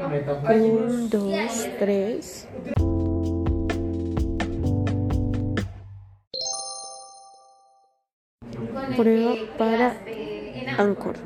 Un, dos, tres. Prueba para Anchor.